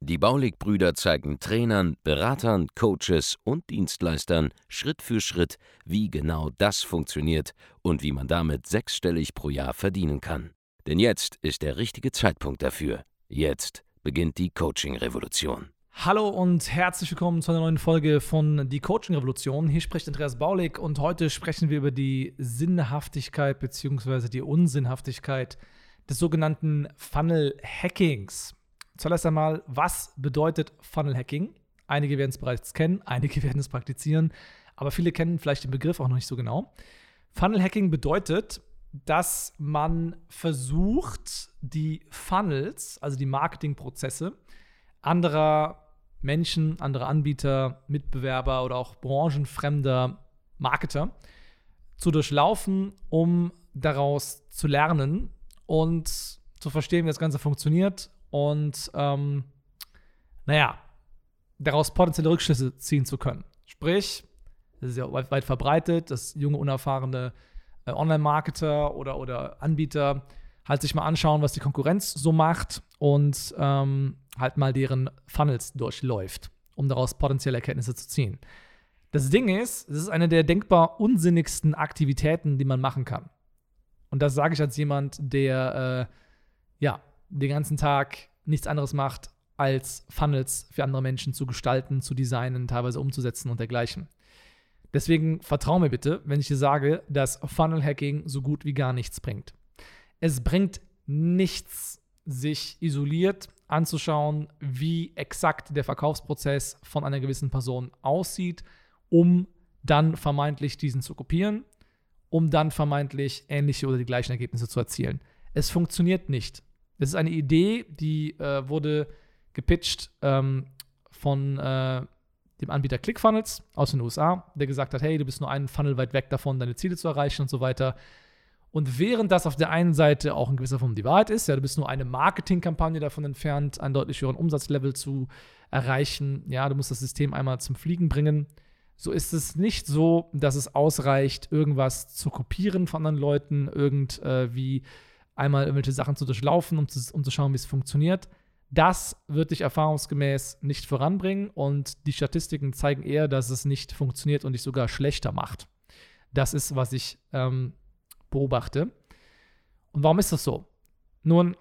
Die Baulig-Brüder zeigen Trainern, Beratern, Coaches und Dienstleistern Schritt für Schritt, wie genau das funktioniert und wie man damit sechsstellig pro Jahr verdienen kann. Denn jetzt ist der richtige Zeitpunkt dafür. Jetzt beginnt die Coaching-Revolution. Hallo und herzlich willkommen zu einer neuen Folge von Die Coaching Revolution. Hier spricht Andreas Baulig und heute sprechen wir über die Sinnhaftigkeit bzw. die Unsinnhaftigkeit des sogenannten Funnel Hackings. Zuerst einmal, was bedeutet Funnel Hacking? Einige werden es bereits kennen, einige werden es praktizieren, aber viele kennen vielleicht den Begriff auch noch nicht so genau. Funnel Hacking bedeutet, dass man versucht, die Funnels, also die Marketingprozesse anderer Menschen, andere Anbieter, Mitbewerber oder auch branchenfremder Marketer zu durchlaufen, um daraus zu lernen und zu verstehen, wie das Ganze funktioniert und ähm, naja, daraus potenzielle Rückschlüsse ziehen zu können. Sprich, das ist ja weit, weit verbreitet, dass junge, unerfahrene äh, Online-Marketer oder, oder Anbieter halt sich mal anschauen, was die Konkurrenz so macht und ähm, halt mal deren Funnels durchläuft, um daraus potenzielle Erkenntnisse zu ziehen. Das Ding ist, es ist eine der denkbar unsinnigsten Aktivitäten, die man machen kann. Und das sage ich als jemand, der äh, ja den ganzen Tag nichts anderes macht, als Funnels für andere Menschen zu gestalten, zu designen, teilweise umzusetzen und dergleichen. Deswegen vertraue mir bitte, wenn ich dir sage, dass Funnel Hacking so gut wie gar nichts bringt. Es bringt nichts, sich isoliert anzuschauen, wie exakt der Verkaufsprozess von einer gewissen Person aussieht, um dann vermeintlich diesen zu kopieren, um dann vermeintlich ähnliche oder die gleichen Ergebnisse zu erzielen. Es funktioniert nicht. Es ist eine Idee, die äh, wurde gepitcht ähm, von äh, dem Anbieter ClickFunnels aus den USA, der gesagt hat, hey, du bist nur einen Funnel weit weg davon, deine Ziele zu erreichen und so weiter. Und während das auf der einen Seite auch in gewisser Form die Wahrheit ist, ja, du bist nur eine Marketingkampagne davon entfernt, einen deutlich höheren Umsatzlevel zu erreichen, ja, du musst das System einmal zum Fliegen bringen, so ist es nicht so, dass es ausreicht, irgendwas zu kopieren von anderen Leuten, irgendwie einmal irgendwelche Sachen zu durchlaufen, um zu, um zu schauen, wie es funktioniert. Das wird dich erfahrungsgemäß nicht voranbringen und die Statistiken zeigen eher, dass es nicht funktioniert und dich sogar schlechter macht. Das ist, was ich ähm, beobachte. Und warum ist das so? Nun,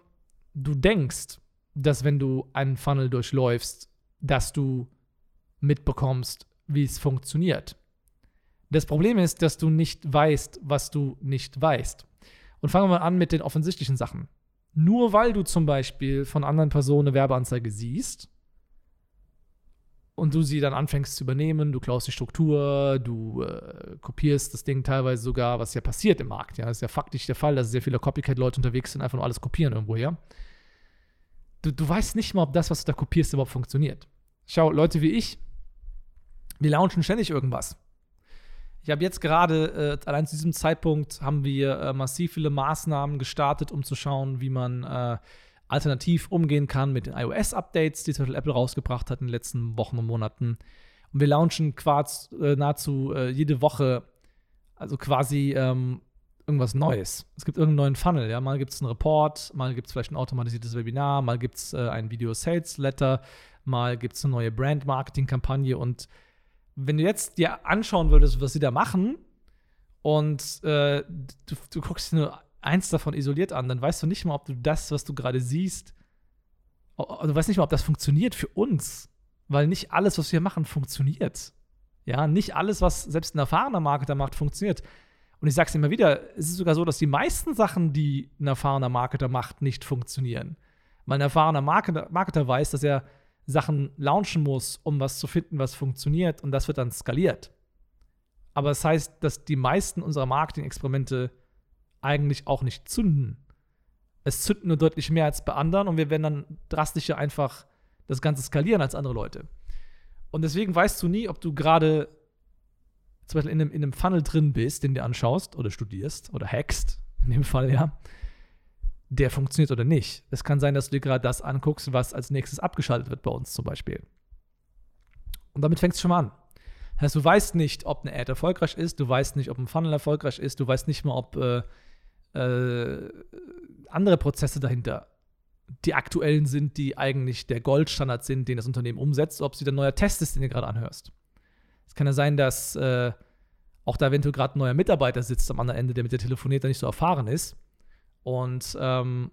du denkst, dass wenn du einen Funnel durchläufst, dass du mitbekommst, wie es funktioniert. Das Problem ist, dass du nicht weißt, was du nicht weißt. Und fangen wir mal an mit den offensichtlichen Sachen. Nur weil du zum Beispiel von anderen Personen eine Werbeanzeige siehst, und du sie dann anfängst zu übernehmen, du klaust die Struktur, du äh, kopierst das Ding teilweise sogar, was ja passiert im Markt. Ja, das ist ja faktisch der Fall, dass sehr viele Copycat-Leute unterwegs sind, einfach nur alles kopieren irgendwoher. Du, du weißt nicht mal, ob das, was du da kopierst, überhaupt funktioniert. Schau, Leute wie ich, wir launchen ständig irgendwas. Ich habe jetzt gerade, äh, allein zu diesem Zeitpunkt, haben wir äh, massiv viele Maßnahmen gestartet, um zu schauen, wie man äh, alternativ umgehen kann mit den iOS-Updates, die zum Beispiel Apple rausgebracht hat in den letzten Wochen und Monaten. Und wir launchen quasi äh, nahezu äh, jede Woche, also quasi ähm, irgendwas Neues. Es gibt irgendeinen neuen Funnel, ja. Mal gibt es einen Report, mal gibt es vielleicht ein automatisiertes Webinar, mal gibt es äh, ein Video-Sales-Letter, mal gibt es eine neue Brand-Marketing-Kampagne. Und wenn du jetzt dir anschauen würdest, was sie da machen, und äh, du, du guckst dir nur eins davon isoliert an, dann weißt du nicht mal, ob du das, was du gerade siehst, du weißt nicht mal, ob das funktioniert für uns. Weil nicht alles, was wir machen, funktioniert. Ja, nicht alles, was selbst ein erfahrener Marketer macht, funktioniert. Und ich sage es immer wieder, es ist sogar so, dass die meisten Sachen, die ein erfahrener Marketer macht, nicht funktionieren. Weil ein erfahrener Marketer, Marketer weiß, dass er Sachen launchen muss, um was zu finden, was funktioniert und das wird dann skaliert. Aber das heißt, dass die meisten unserer Marketing-Experimente eigentlich auch nicht zünden. Es zündet nur deutlich mehr als bei anderen und wir werden dann drastischer einfach das Ganze skalieren als andere Leute. Und deswegen weißt du nie, ob du gerade zum Beispiel in einem, in einem Funnel drin bist, den du anschaust oder studierst oder hackst, in dem Fall ja, der funktioniert oder nicht. Es kann sein, dass du dir gerade das anguckst, was als nächstes abgeschaltet wird bei uns zum Beispiel. Und damit fängst du schon mal an. Das heißt, du weißt nicht, ob eine Ad erfolgreich ist, du weißt nicht, ob ein Funnel erfolgreich ist, du weißt nicht mal, ob äh, äh, andere Prozesse dahinter die aktuellen sind, die eigentlich der Goldstandard sind, den das Unternehmen umsetzt, ob sie der neuer Test ist, den du gerade anhörst. Es kann ja sein, dass äh, auch da eventuell gerade ein neuer Mitarbeiter sitzt am anderen Ende, der mit dir telefoniert, der nicht so erfahren ist. Und ähm,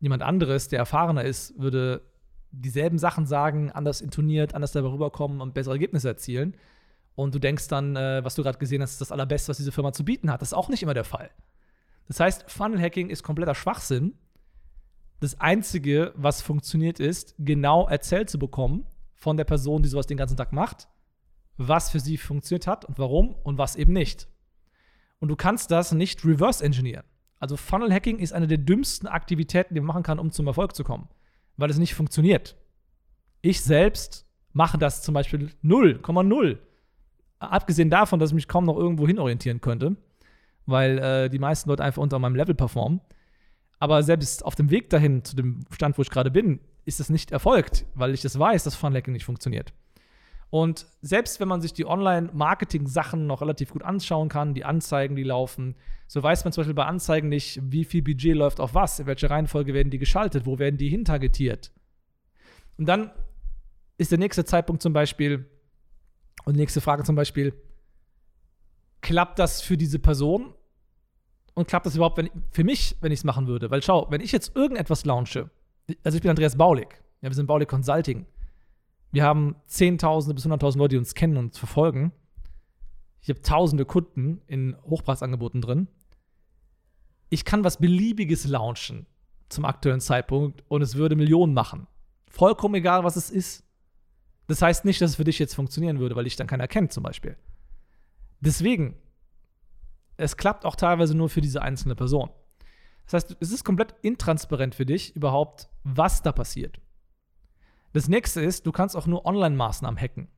jemand anderes, der erfahrener ist, würde dieselben Sachen sagen, anders intoniert, anders darüber rüberkommen und bessere Ergebnisse erzielen. Und du denkst dann, äh, was du gerade gesehen hast, ist das Allerbeste, was diese Firma zu bieten hat. Das ist auch nicht immer der Fall. Das heißt, Funnel Hacking ist kompletter Schwachsinn. Das Einzige, was funktioniert, ist, genau erzählt zu bekommen von der Person, die sowas den ganzen Tag macht, was für sie funktioniert hat und warum und was eben nicht. Und du kannst das nicht reverse engineeren. Also Funnel Hacking ist eine der dümmsten Aktivitäten, die man machen kann, um zum Erfolg zu kommen, weil es nicht funktioniert. Ich selbst mache das zum Beispiel 0,0. Abgesehen davon, dass ich mich kaum noch irgendwo hinorientieren könnte weil äh, die meisten Leute einfach unter meinem Level performen. Aber selbst auf dem Weg dahin, zu dem Stand, wo ich gerade bin, ist es nicht erfolgt, weil ich das weiß, dass Funlacking nicht funktioniert. Und selbst wenn man sich die Online-Marketing-Sachen noch relativ gut anschauen kann, die Anzeigen, die laufen, so weiß man zum Beispiel bei Anzeigen nicht, wie viel Budget läuft auf was, in welcher Reihenfolge werden die geschaltet, wo werden die hintargetiert. Und dann ist der nächste Zeitpunkt zum Beispiel, und die nächste Frage zum Beispiel, klappt das für diese Person? Und klappt das überhaupt wenn, für mich, wenn ich es machen würde? Weil schau, wenn ich jetzt irgendetwas launche, also ich bin Andreas Baulig, ja, wir sind Baulig Consulting. Wir haben Zehntausende bis Hunderttausend Leute, die uns kennen und uns verfolgen. Ich habe tausende Kunden in Hochpreisangeboten drin. Ich kann was Beliebiges launchen zum aktuellen Zeitpunkt und es würde Millionen machen. Vollkommen egal, was es ist. Das heißt nicht, dass es für dich jetzt funktionieren würde, weil dich dann keiner kennt, zum Beispiel. Deswegen, es klappt auch teilweise nur für diese einzelne Person. Das heißt, es ist komplett intransparent für dich überhaupt, was da passiert. Das nächste ist, du kannst auch nur Online-Maßnahmen hacken.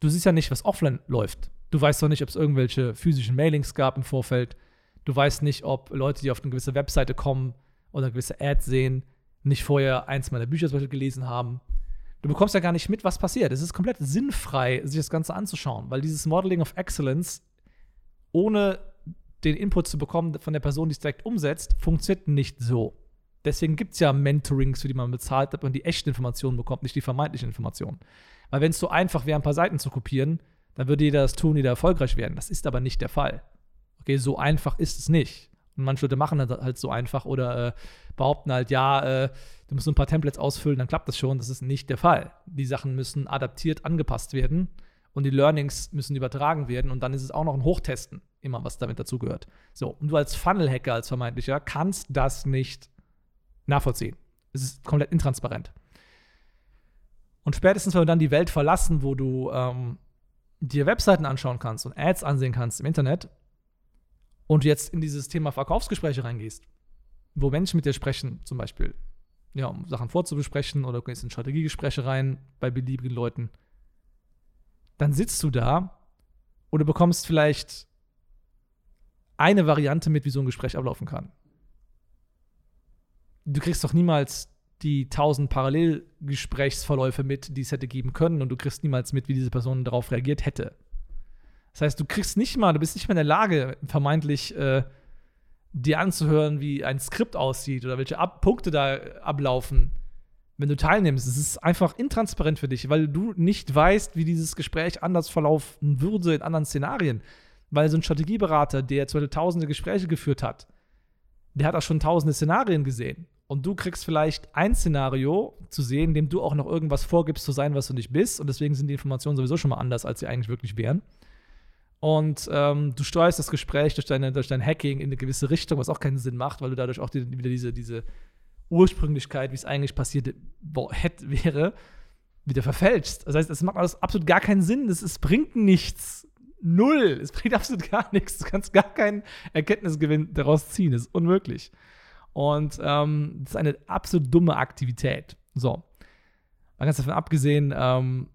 Du siehst ja nicht, was offline läuft. Du weißt doch nicht, ob es irgendwelche physischen Mailings gab im Vorfeld. Du weißt nicht, ob Leute, die auf eine gewisse Webseite kommen oder eine gewisse Ad sehen, nicht vorher eins meiner Bücher zum Beispiel gelesen haben. Du bekommst ja gar nicht mit, was passiert. Es ist komplett sinnfrei, sich das Ganze anzuschauen, weil dieses Modeling of Excellence ohne den Input zu bekommen von der Person, die es direkt umsetzt, funktioniert nicht so. Deswegen gibt es ja Mentorings, für die man bezahlt, damit man die echten Informationen bekommt, nicht die vermeintlichen Informationen. Weil wenn es so einfach wäre, ein paar Seiten zu kopieren, dann würde jeder das tun, jeder erfolgreich werden. Das ist aber nicht der Fall. Okay, so einfach ist es nicht. Und manche Leute machen das halt so einfach oder äh, behaupten halt, ja, äh, du musst so ein paar Templates ausfüllen, dann klappt das schon. Das ist nicht der Fall. Die Sachen müssen adaptiert, angepasst werden und die Learnings müssen übertragen werden und dann ist es auch noch ein Hochtesten, immer was damit dazugehört. So, und du als Funnel-Hacker, als vermeintlicher, kannst das nicht nachvollziehen. Es ist komplett intransparent. Und spätestens, wenn du dann die Welt verlassen, wo du ähm, dir Webseiten anschauen kannst und Ads ansehen kannst im Internet, und jetzt in dieses Thema Verkaufsgespräche reingehst, wo Menschen mit dir sprechen, zum Beispiel, ja, um Sachen vorzubesprechen oder du gehst in Strategiegespräche rein bei beliebigen Leuten, dann sitzt du da du bekommst vielleicht eine Variante mit, wie so ein Gespräch ablaufen kann. Du kriegst doch niemals die tausend Parallelgesprächsverläufe mit, die es hätte geben können und du kriegst niemals mit, wie diese Person darauf reagiert hätte. Das heißt, du kriegst nicht mal, du bist nicht mehr in der Lage, vermeintlich äh, dir anzuhören, wie ein Skript aussieht oder welche Ab Punkte da ablaufen, wenn du teilnimmst. Es ist einfach intransparent für dich, weil du nicht weißt, wie dieses Gespräch anders verlaufen würde in anderen Szenarien. Weil so ein Strategieberater, der zu tausende Gespräche geführt hat, der hat auch schon tausende Szenarien gesehen. Und du kriegst vielleicht ein Szenario zu sehen, in dem du auch noch irgendwas vorgibst zu sein, was du nicht bist. Und deswegen sind die Informationen sowieso schon mal anders, als sie eigentlich wirklich wären und ähm, du steuerst das Gespräch durch, deine, durch dein Hacking in eine gewisse Richtung, was auch keinen Sinn macht, weil du dadurch auch die, wieder diese, diese Ursprünglichkeit, wie es eigentlich passiert hätte, wäre, wieder verfälschst. Das heißt, es macht alles absolut gar keinen Sinn. Es, es bringt nichts. Null. Es bringt absolut gar nichts. Du kannst gar keinen Erkenntnisgewinn daraus ziehen. Das ist unmöglich. Und ähm, das ist eine absolut dumme Aktivität. So. Mal ganz davon abgesehen, ähm,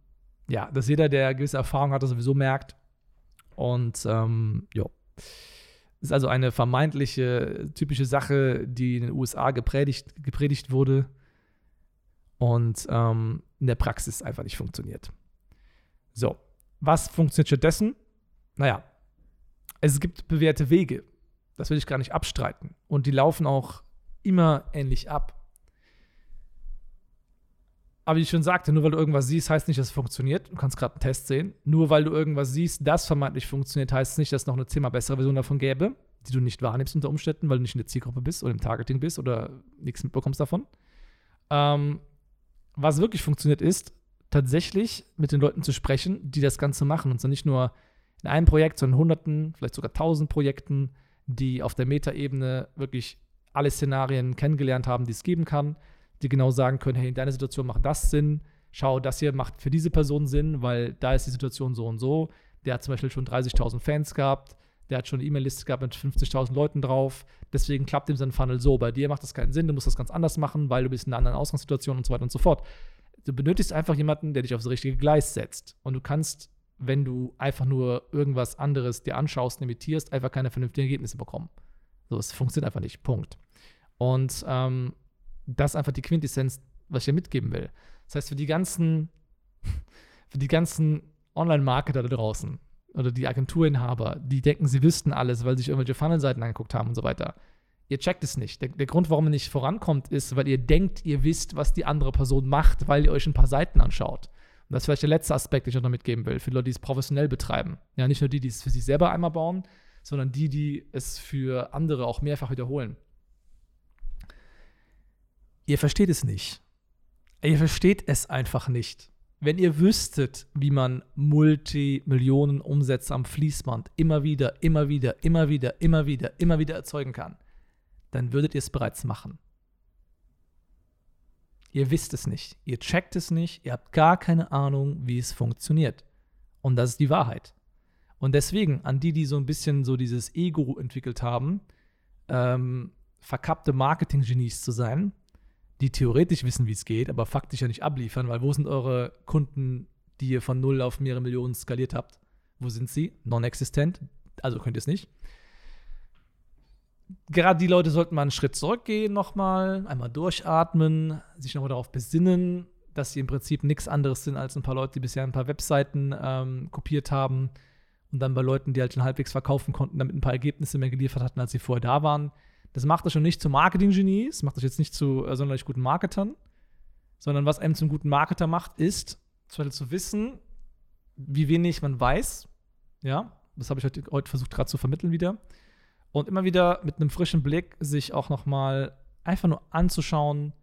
ja, dass jeder, der gewisse Erfahrung hat, sowieso merkt. Und ähm, ja. Ist also eine vermeintliche typische Sache, die in den USA gepredigt, gepredigt wurde und ähm, in der Praxis einfach nicht funktioniert. So, was funktioniert stattdessen? Naja, es gibt bewährte Wege. Das will ich gar nicht abstreiten. Und die laufen auch immer ähnlich ab. Aber wie ich schon sagte, nur weil du irgendwas siehst, heißt nicht, dass es funktioniert. Du kannst gerade einen Test sehen. Nur weil du irgendwas siehst, das vermeintlich funktioniert, heißt es nicht, dass es noch eine zehnmal bessere Version davon gäbe, die du nicht wahrnimmst unter Umständen, weil du nicht in der Zielgruppe bist oder im Targeting bist oder nichts mitbekommst davon. Ähm, was wirklich funktioniert, ist tatsächlich mit den Leuten zu sprechen, die das Ganze machen. Und zwar nicht nur in einem Projekt, sondern in hunderten, vielleicht sogar tausend Projekten, die auf der Metaebene wirklich alle Szenarien kennengelernt haben, die es geben kann die genau sagen können, hey, in deiner Situation macht das Sinn, schau, das hier macht für diese Person Sinn, weil da ist die Situation so und so. Der hat zum Beispiel schon 30.000 Fans gehabt, der hat schon eine E-Mail-Liste gehabt mit 50.000 Leuten drauf, deswegen klappt ihm sein Funnel so. Bei dir macht das keinen Sinn, du musst das ganz anders machen, weil du bist in einer anderen Ausgangssituation und so weiter und so fort. Du benötigst einfach jemanden, der dich aufs richtige Gleis setzt. Und du kannst, wenn du einfach nur irgendwas anderes dir anschaust imitierst, einfach keine vernünftigen Ergebnisse bekommen. So, es funktioniert einfach nicht. Punkt. Und ähm, das ist einfach die Quintessenz, was ich dir mitgeben will. Das heißt, für die ganzen, für die ganzen Online-Marketer da draußen oder die Agenturinhaber, die denken, sie wüssten alles, weil sie sich irgendwelche Funnel-Seiten angeguckt haben und so weiter. Ihr checkt es nicht. Der, der, Grund, warum ihr nicht vorankommt, ist, weil ihr denkt, ihr wisst, was die andere Person macht, weil ihr euch ein paar Seiten anschaut. Und das ist vielleicht der letzte Aspekt, den ich noch mitgeben will, für Leute, die es professionell betreiben. Ja, nicht nur die, die es für sich selber einmal bauen, sondern die, die es für andere auch mehrfach wiederholen. Ihr versteht es nicht. Ihr versteht es einfach nicht. Wenn ihr wüsstet, wie man Multimillionen Umsätze am Fließband immer wieder, immer wieder, immer wieder, immer wieder, immer wieder erzeugen kann, dann würdet ihr es bereits machen. Ihr wisst es nicht, ihr checkt es nicht, ihr habt gar keine Ahnung, wie es funktioniert. Und das ist die Wahrheit. Und deswegen, an die, die so ein bisschen so dieses Ego entwickelt haben, ähm, verkappte Marketing-Genies zu sein, die theoretisch wissen, wie es geht, aber faktisch ja nicht abliefern, weil wo sind eure Kunden, die ihr von null auf mehrere Millionen skaliert habt? Wo sind sie? Non-existent. Also könnt ihr es nicht. Gerade die Leute sollten mal einen Schritt zurückgehen nochmal, einmal durchatmen, sich nochmal darauf besinnen, dass sie im Prinzip nichts anderes sind als ein paar Leute, die bisher ein paar Webseiten ähm, kopiert haben und dann bei Leuten, die halt schon halbwegs verkaufen konnten, damit ein paar Ergebnisse mehr geliefert hatten, als sie vorher da waren. Das macht das schon nicht zu Marketing-Genies, macht das jetzt nicht zu äh, sonderlich guten Marketern, sondern was einem zum guten Marketer macht, ist Beispiel zu wissen, wie wenig man weiß. Ja, das habe ich heute, heute versucht gerade zu vermitteln wieder. Und immer wieder mit einem frischen Blick sich auch nochmal einfach nur anzuschauen,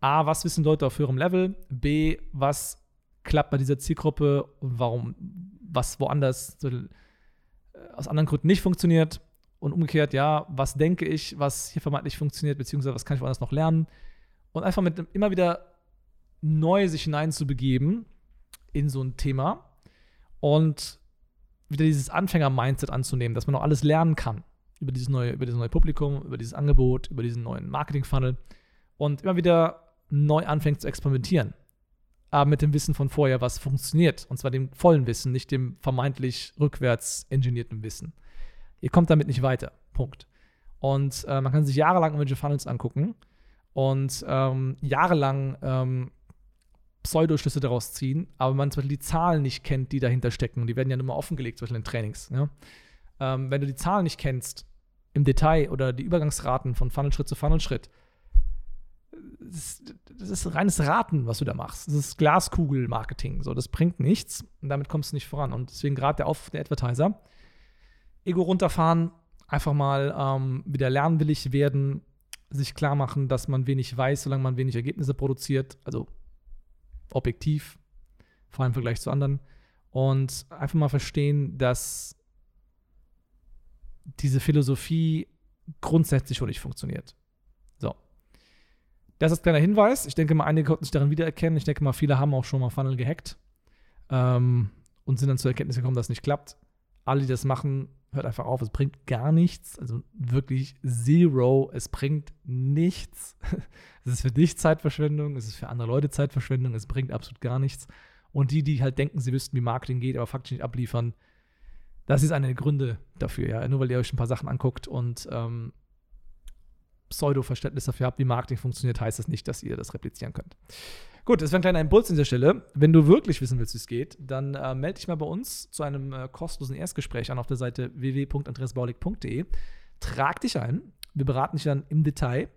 A, was wissen Leute auf höherem Level, B, was klappt bei dieser Zielgruppe und warum, was woanders so, äh, aus anderen Gründen nicht funktioniert und umgekehrt, ja, was denke ich, was hier vermeintlich funktioniert, beziehungsweise was kann ich woanders noch lernen. Und einfach mit immer wieder neu sich hineinzubegeben in so ein Thema und wieder dieses Anfänger-Mindset anzunehmen, dass man noch alles lernen kann über dieses neue, über dieses neue Publikum, über dieses Angebot, über diesen neuen Marketing-Funnel und immer wieder neu anfängt zu experimentieren. Aber mit dem Wissen von vorher, was funktioniert. Und zwar dem vollen Wissen, nicht dem vermeintlich rückwärts engineerten Wissen. Ihr kommt damit nicht weiter. Punkt. Und äh, man kann sich jahrelang irgendwelche Funnels angucken und ähm, jahrelang ähm, Pseudoschlüsse daraus ziehen, aber man zum Beispiel die Zahlen nicht kennt, die dahinter stecken. Die werden ja nur mal offengelegt, zum Beispiel in Trainings. Ja? Ähm, wenn du die Zahlen nicht kennst im Detail oder die Übergangsraten von Funnelschritt zu Funnelschritt, das, das ist reines Raten, was du da machst. Das ist Glaskugel-Marketing. So, das bringt nichts und damit kommst du nicht voran. Und deswegen gerade der, Auf der Advertiser Ego runterfahren, einfach mal ähm, wieder lernwillig werden, sich klar machen, dass man wenig weiß, solange man wenig Ergebnisse produziert, also objektiv, vor allem im Vergleich zu anderen. Und einfach mal verstehen, dass diese Philosophie grundsätzlich schon nicht funktioniert. So. Das ist ein kleiner Hinweis. Ich denke mal, einige konnten sich darin wiedererkennen. Ich denke mal, viele haben auch schon mal Funnel gehackt ähm, und sind dann zur Erkenntnis gekommen, dass es nicht klappt. Alle, die das machen, hört einfach auf, es bringt gar nichts, also wirklich zero, es bringt nichts. es ist für dich Zeitverschwendung, es ist für andere Leute Zeitverschwendung, es bringt absolut gar nichts. Und die, die halt denken, sie wüssten, wie Marketing geht, aber faktisch nicht abliefern, das ist eine der Gründe dafür, ja. Nur weil ihr euch ein paar Sachen anguckt und ähm, Pseudo-Verständnis dafür habt, wie Marketing funktioniert, heißt das nicht, dass ihr das replizieren könnt. Gut, das wäre ein kleiner Impuls an dieser Stelle. Wenn du wirklich wissen willst, wie es geht, dann äh, melde dich mal bei uns zu einem äh, kostenlosen Erstgespräch an auf der Seite www.andreasbaulig.de. Trag dich ein. Wir beraten dich dann im Detail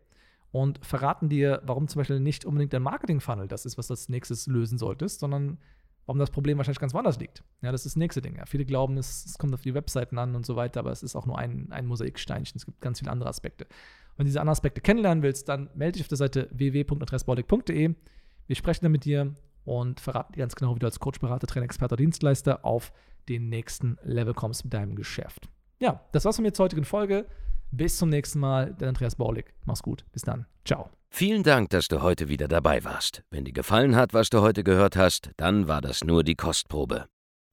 und verraten dir, warum zum Beispiel nicht unbedingt dein Marketing-Funnel das ist, was du als nächstes lösen solltest, sondern warum das Problem wahrscheinlich ganz woanders liegt. Ja, das ist das nächste Ding. Ja. Viele glauben, es, es, kommt auf die Webseiten an und so weiter, aber es ist auch nur ein, ein Mosaiksteinchen. Es gibt ganz viele andere Aspekte. Wenn du diese anderen Aspekte kennenlernen willst, dann melde dich auf der Seite www.adressbaulig.de. Wir sprechen dann mit dir und verraten dir ganz genau, wie du als Coach, Berater, Trainer, Experte oder Dienstleister auf den nächsten Level kommst mit deinem Geschäft. Ja, das war's von mir zur heutigen Folge. Bis zum nächsten Mal, dein Andreas Baulig. Mach's gut. Bis dann. Ciao. Vielen Dank, dass du heute wieder dabei warst. Wenn dir gefallen hat, was du heute gehört hast, dann war das nur die Kostprobe.